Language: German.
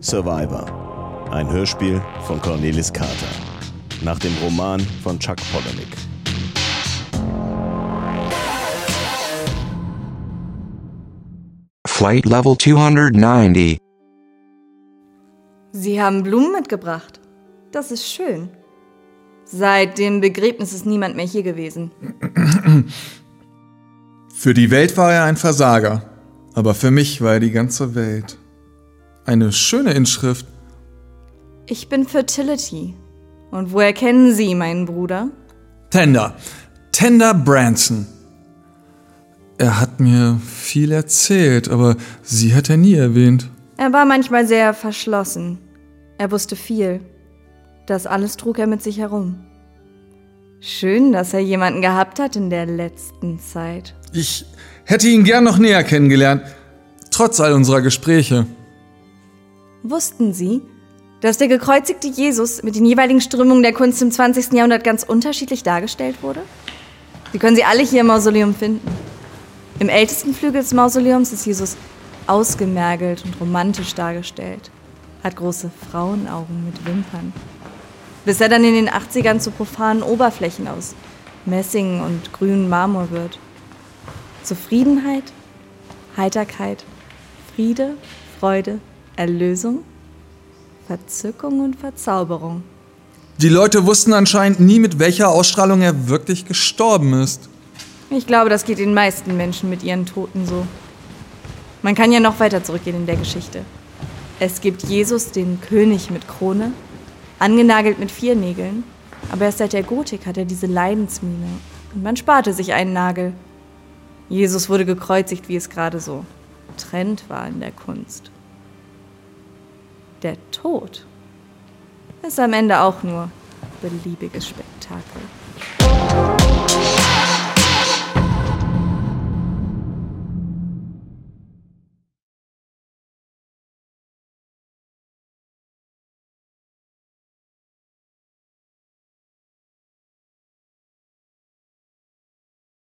Survivor. Ein Hörspiel von Cornelis Carter. Nach dem Roman von Chuck Palahniuk. Flight Level 290. Sie haben Blumen mitgebracht. Das ist schön. Seit dem Begräbnis ist niemand mehr hier gewesen. Für die Welt war er ein Versager, aber für mich war er die ganze Welt. Eine schöne Inschrift. Ich bin Fertility. Und woher kennen Sie meinen Bruder? Tender. Tender Branson. Er hat mir viel erzählt, aber sie hat er nie erwähnt. Er war manchmal sehr verschlossen. Er wusste viel. Das alles trug er mit sich herum. Schön, dass er jemanden gehabt hat in der letzten Zeit. Ich hätte ihn gern noch näher kennengelernt, trotz all unserer Gespräche. Wussten Sie, dass der gekreuzigte Jesus mit den jeweiligen Strömungen der Kunst im 20. Jahrhundert ganz unterschiedlich dargestellt wurde? Sie können sie alle hier im Mausoleum finden. Im ältesten Flügel des Mausoleums ist Jesus ausgemergelt und romantisch dargestellt, hat große Frauenaugen mit Wimpern. Bis er dann in den 80ern zu profanen Oberflächen aus Messing und grünem Marmor wird. Zufriedenheit, Heiterkeit, Friede, Freude, Erlösung, Verzückung und Verzauberung. Die Leute wussten anscheinend nie, mit welcher Ausstrahlung er wirklich gestorben ist. Ich glaube, das geht den meisten Menschen mit ihren Toten so. Man kann ja noch weiter zurückgehen in der Geschichte. Es gibt Jesus, den König mit Krone, angenagelt mit vier Nägeln, aber erst seit der Gotik hat er diese Leidensmiene und man sparte sich einen Nagel. Jesus wurde gekreuzigt, wie es gerade so Trend war in der Kunst. Der Tod ist am Ende auch nur beliebiges Spektakel.